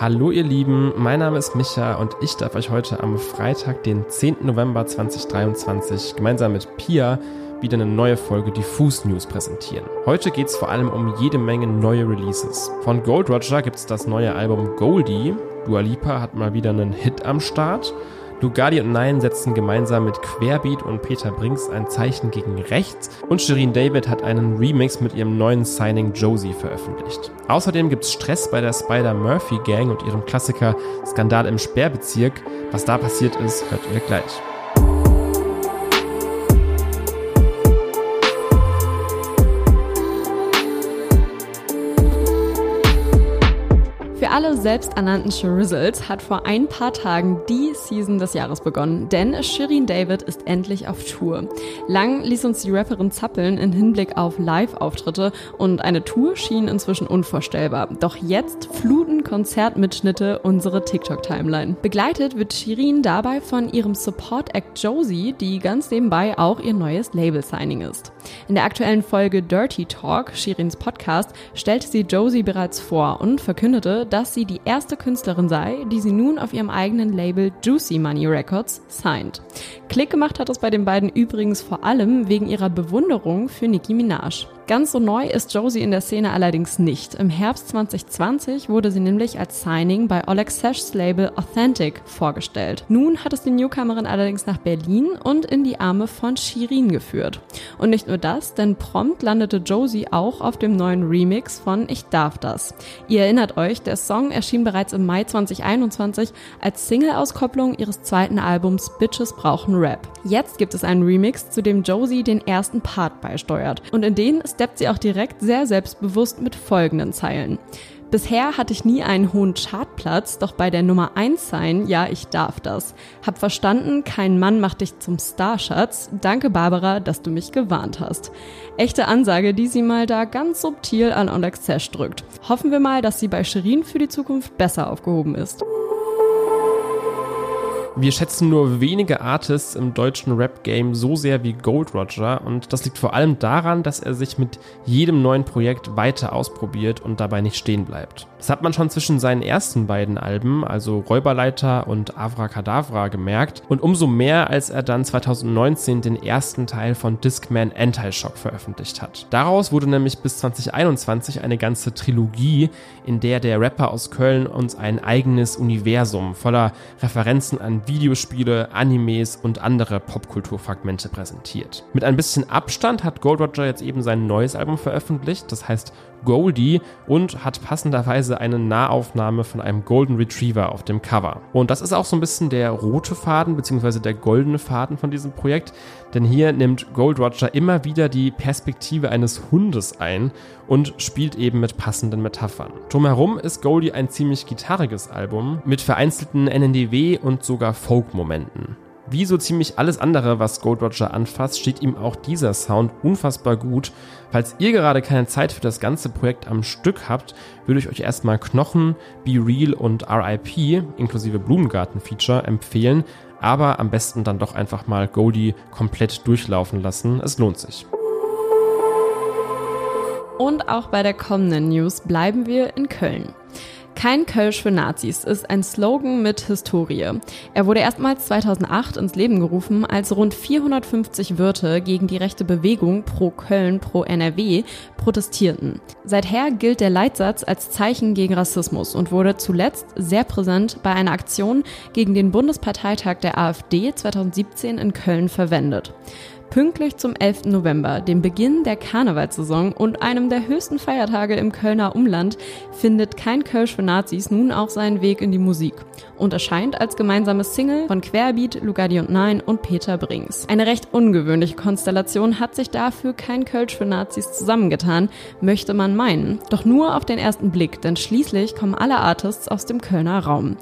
Hallo ihr Lieben, mein Name ist Micha und ich darf euch heute am Freitag, den 10. November 2023, gemeinsam mit Pia wieder eine neue Folge Diffus News präsentieren. Heute geht es vor allem um jede Menge neue Releases. Von Gold Roger gibt es das neue Album Goldie, Dua Lipa hat mal wieder einen Hit am Start Lugardi und Nein setzen gemeinsam mit Querbeat und Peter Brinks ein Zeichen gegen rechts und Shirin David hat einen Remix mit ihrem neuen Signing Josie veröffentlicht. Außerdem gibt's Stress bei der Spider-Murphy Gang und ihrem Klassiker Skandal im Sperrbezirk. Was da passiert ist, hört ihr gleich. Alle selbsternannten Shrizzles hat vor ein paar Tagen die Season des Jahres begonnen, denn Shirin David ist endlich auf Tour. Lang ließ uns die Rapperin zappeln in Hinblick auf Live-Auftritte und eine Tour schien inzwischen unvorstellbar. Doch jetzt fluten Konzertmitschnitte unsere TikTok-Timeline. Begleitet wird Shirin dabei von ihrem Support-Act Josie, die ganz nebenbei auch ihr neues Label-Signing ist. In der aktuellen Folge Dirty Talk, Shirins Podcast, stellte sie Josie bereits vor und verkündete, dass dass sie die erste Künstlerin sei, die sie nun auf ihrem eigenen Label Juicy Money Records signed. Klick gemacht hat es bei den beiden übrigens vor allem wegen ihrer Bewunderung für Nicki Minaj. Ganz so neu ist Josie in der Szene allerdings nicht. Im Herbst 2020 wurde sie nämlich als Signing bei Oleg Sesh's Label Authentic vorgestellt. Nun hat es die Newcomerin allerdings nach Berlin und in die Arme von Shirin geführt. Und nicht nur das, denn prompt landete Josie auch auf dem neuen Remix von Ich darf das. Ihr erinnert euch, der Song erschien bereits im Mai 2021 als Single-Auskopplung ihres zweiten Albums Bitches brauchen Rap. Jetzt gibt es einen Remix, zu dem Josie den ersten Part beisteuert. Und in den steppt sie auch direkt sehr selbstbewusst mit folgenden Zeilen. Bisher hatte ich nie einen hohen Chartplatz, doch bei der Nummer 1 sein, ja, ich darf das. Hab verstanden, kein Mann macht dich zum Starschatz. Danke, Barbara, dass du mich gewarnt hast. Echte Ansage, die sie mal da ganz subtil an Alex Zesch drückt. Hoffen wir mal, dass sie bei Shirin für die Zukunft besser aufgehoben ist. Wir schätzen nur wenige Artists im deutschen Rap-Game so sehr wie Gold Roger und das liegt vor allem daran, dass er sich mit jedem neuen Projekt weiter ausprobiert und dabei nicht stehen bleibt. Das hat man schon zwischen seinen ersten beiden Alben, also Räuberleiter und Avra Kadavra, gemerkt und umso mehr, als er dann 2019 den ersten Teil von Discman Anti-Shock veröffentlicht hat. Daraus wurde nämlich bis 2021 eine ganze Trilogie, in der der Rapper aus Köln uns ein eigenes Universum voller Referenzen an Videospiele, Animes und andere Popkulturfragmente präsentiert. Mit ein bisschen Abstand hat Gold Roger jetzt eben sein neues Album veröffentlicht, das heißt Goldie und hat passenderweise eine Nahaufnahme von einem Golden Retriever auf dem Cover. Und das ist auch so ein bisschen der rote Faden bzw. der goldene Faden von diesem Projekt, denn hier nimmt Gold Roger immer wieder die Perspektive eines Hundes ein und spielt eben mit passenden Metaphern. Drumherum ist Goldie ein ziemlich gitarriges Album mit vereinzelten NNDW und sogar Folk-Momenten. Wie so ziemlich alles andere, was Gold Roger anfasst, steht ihm auch dieser Sound unfassbar gut. Falls ihr gerade keine Zeit für das ganze Projekt am Stück habt, würde ich euch erstmal Knochen, Be Real und RIP inklusive Blumengarten-Feature empfehlen, aber am besten dann doch einfach mal Goldie komplett durchlaufen lassen. Es lohnt sich. Und auch bei der kommenden News bleiben wir in Köln. Kein Kölsch für Nazis ist ein Slogan mit Historie. Er wurde erstmals 2008 ins Leben gerufen, als rund 450 Wirte gegen die rechte Bewegung pro Köln, pro NRW protestierten. Seither gilt der Leitsatz als Zeichen gegen Rassismus und wurde zuletzt sehr präsent bei einer Aktion gegen den Bundesparteitag der AfD 2017 in Köln verwendet. Pünktlich zum 11. November, dem Beginn der Karnevalssaison und einem der höchsten Feiertage im Kölner Umland, findet kein Kölsch für Nazis nun auch seinen Weg in die Musik und erscheint als gemeinsames Single von Querbeat, Lugardi und Nein und Peter Brings. Eine recht ungewöhnliche Konstellation hat sich dafür kein Kölsch für Nazis zusammengetan, möchte man meinen. Doch nur auf den ersten Blick, denn schließlich kommen alle Artists aus dem Kölner Raum.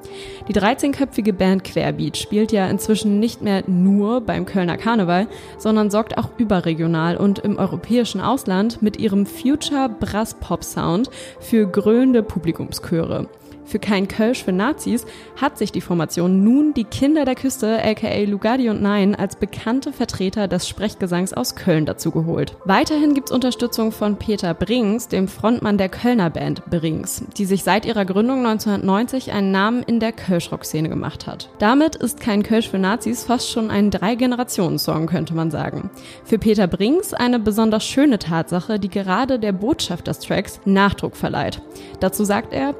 Die 13-köpfige Band Querbeat spielt ja inzwischen nicht mehr nur beim Kölner Karneval, sondern sondern sorgt auch überregional und im europäischen Ausland mit ihrem Future Brass Pop Sound für grölende Publikumschöre. Für kein Kölsch für Nazis hat sich die Formation nun die Kinder der Küste, aka Lugardi und Nein, als bekannte Vertreter des Sprechgesangs aus Köln dazu geholt. Weiterhin gibt's Unterstützung von Peter Brings, dem Frontmann der Kölner Band Brings, die sich seit ihrer Gründung 1990 einen Namen in der Kölschrock-Szene gemacht hat. Damit ist kein Kölsch für Nazis fast schon ein Drei-Generationen-Song, könnte man sagen. Für Peter Brings eine besonders schöne Tatsache, die gerade der Botschaft des Tracks Nachdruck verleiht. Dazu sagt er,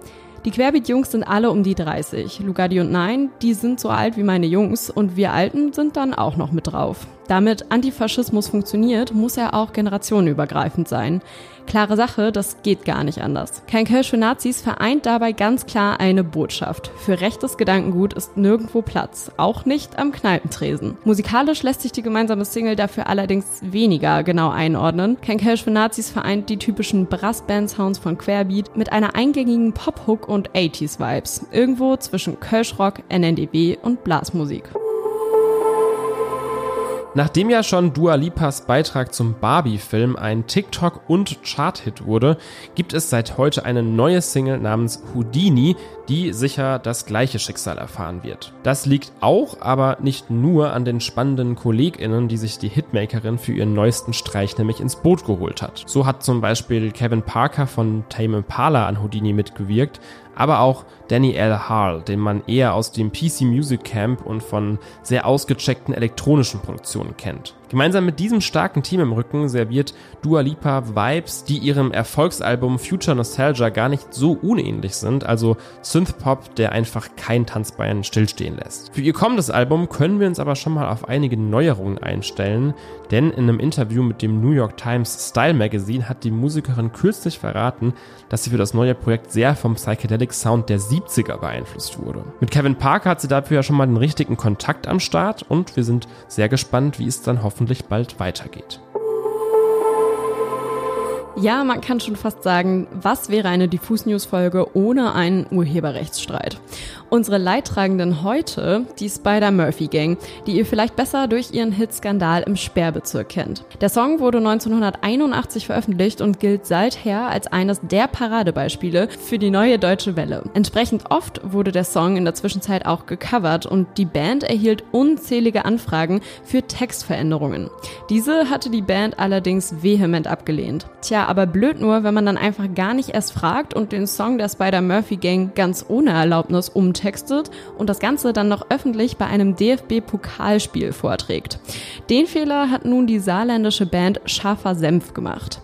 die Querbeat-Jungs sind alle um die 30. Lugardi und Nein, die sind so alt wie meine Jungs und wir Alten sind dann auch noch mit drauf. Damit Antifaschismus funktioniert, muss er auch generationenübergreifend sein. Klare Sache, das geht gar nicht anders. Kein Kölsch für Nazis vereint dabei ganz klar eine Botschaft. Für rechtes Gedankengut ist nirgendwo Platz, auch nicht am Kneipentresen. Musikalisch lässt sich die gemeinsame Single dafür allerdings weniger genau einordnen. Kein Kölsch für Nazis vereint die typischen Brassband-Sounds von Querbeat mit einer eingängigen Pop-Hook und 80s-Vibes. Irgendwo zwischen Kölschrock, NNDW und Blasmusik. Nachdem ja schon Dua Lipas Beitrag zum Barbie-Film ein TikTok- und Chart-Hit wurde, gibt es seit heute eine neue Single namens Houdini, die sicher das gleiche Schicksal erfahren wird. Das liegt auch, aber nicht nur an den spannenden KollegInnen, die sich die Hitmakerin für ihren neuesten Streich nämlich ins Boot geholt hat. So hat zum Beispiel Kevin Parker von Tame Impala an Houdini mitgewirkt, aber auch Danny L. Harl, den man eher aus dem PC Music Camp und von sehr ausgecheckten elektronischen Produktionen kennt. Gemeinsam mit diesem starken Team im Rücken serviert Dua Lipa Vibes, die ihrem Erfolgsalbum Future Nostalgia gar nicht so unähnlich sind, also Synthpop, der einfach kein Tanzbein stillstehen lässt. Für ihr kommendes Album können wir uns aber schon mal auf einige Neuerungen einstellen, denn in einem Interview mit dem New York Times Style Magazine hat die Musikerin kürzlich verraten, dass sie für das neue Projekt sehr vom Psychedelic Sound der 70er beeinflusst wurde. Mit Kevin Parker hat sie dafür ja schon mal den richtigen Kontakt am Start und wir sind sehr gespannt, wie es dann hoffentlich hoffentlich bald weitergeht. Ja, man kann schon fast sagen, was wäre eine Diffus News Folge ohne einen Urheberrechtsstreit? Unsere Leidtragenden heute, die Spider-Murphy Gang, die ihr vielleicht besser durch ihren Hit-Skandal im Sperrbezirk kennt. Der Song wurde 1981 veröffentlicht und gilt seither als eines der Paradebeispiele für die neue deutsche Welle. Entsprechend oft wurde der Song in der Zwischenzeit auch gecovert und die Band erhielt unzählige Anfragen für Textveränderungen. Diese hatte die Band allerdings vehement abgelehnt. Tja, aber blöd nur, wenn man dann einfach gar nicht erst fragt und den Song der Spider-Murphy Gang ganz ohne Erlaubnis umtextet und das Ganze dann noch öffentlich bei einem DFB-Pokalspiel vorträgt. Den Fehler hat nun die saarländische Band Scharfer Senf gemacht.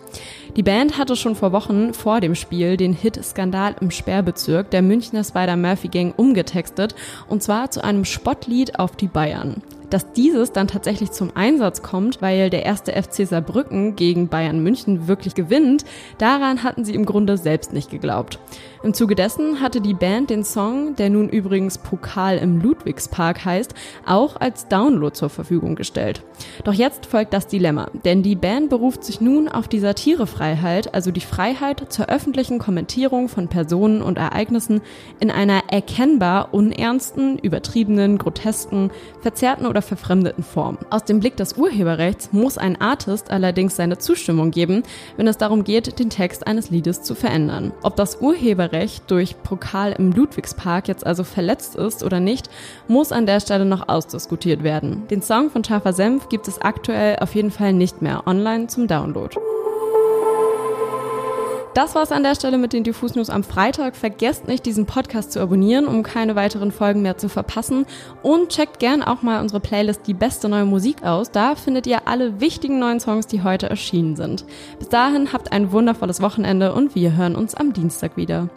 Die Band hatte schon vor Wochen vor dem Spiel den Hit Skandal im Sperrbezirk der Münchner Spider-Murphy Gang umgetextet und zwar zu einem Spottlied auf die Bayern. Dass dieses dann tatsächlich zum Einsatz kommt, weil der erste FC Saarbrücken gegen Bayern München wirklich gewinnt, daran hatten sie im Grunde selbst nicht geglaubt. Im Zuge dessen hatte die Band den Song, der nun übrigens Pokal im Ludwigspark heißt, auch als Download zur Verfügung gestellt. Doch jetzt folgt das Dilemma, denn die Band beruft sich nun auf die Satirefreiheit, also die Freiheit zur öffentlichen Kommentierung von Personen und Ereignissen in einer erkennbar unernsten, übertriebenen, grotesken, verzerrten oder verfremdeten Form. Aus dem Blick des Urheberrechts muss ein Artist allerdings seine Zustimmung geben, wenn es darum geht, den Text eines Liedes zu verändern. Ob das Urheberrecht durch Pokal im Ludwigspark jetzt also verletzt ist oder nicht, muss an der Stelle noch ausdiskutiert werden. Den Song von Scharfer Senf gibt es aktuell auf jeden Fall nicht mehr online zum Download. Das war's an der Stelle mit den Diffus News am Freitag. Vergesst nicht, diesen Podcast zu abonnieren, um keine weiteren Folgen mehr zu verpassen. Und checkt gern auch mal unsere Playlist Die beste neue Musik aus. Da findet ihr alle wichtigen neuen Songs, die heute erschienen sind. Bis dahin habt ein wundervolles Wochenende und wir hören uns am Dienstag wieder.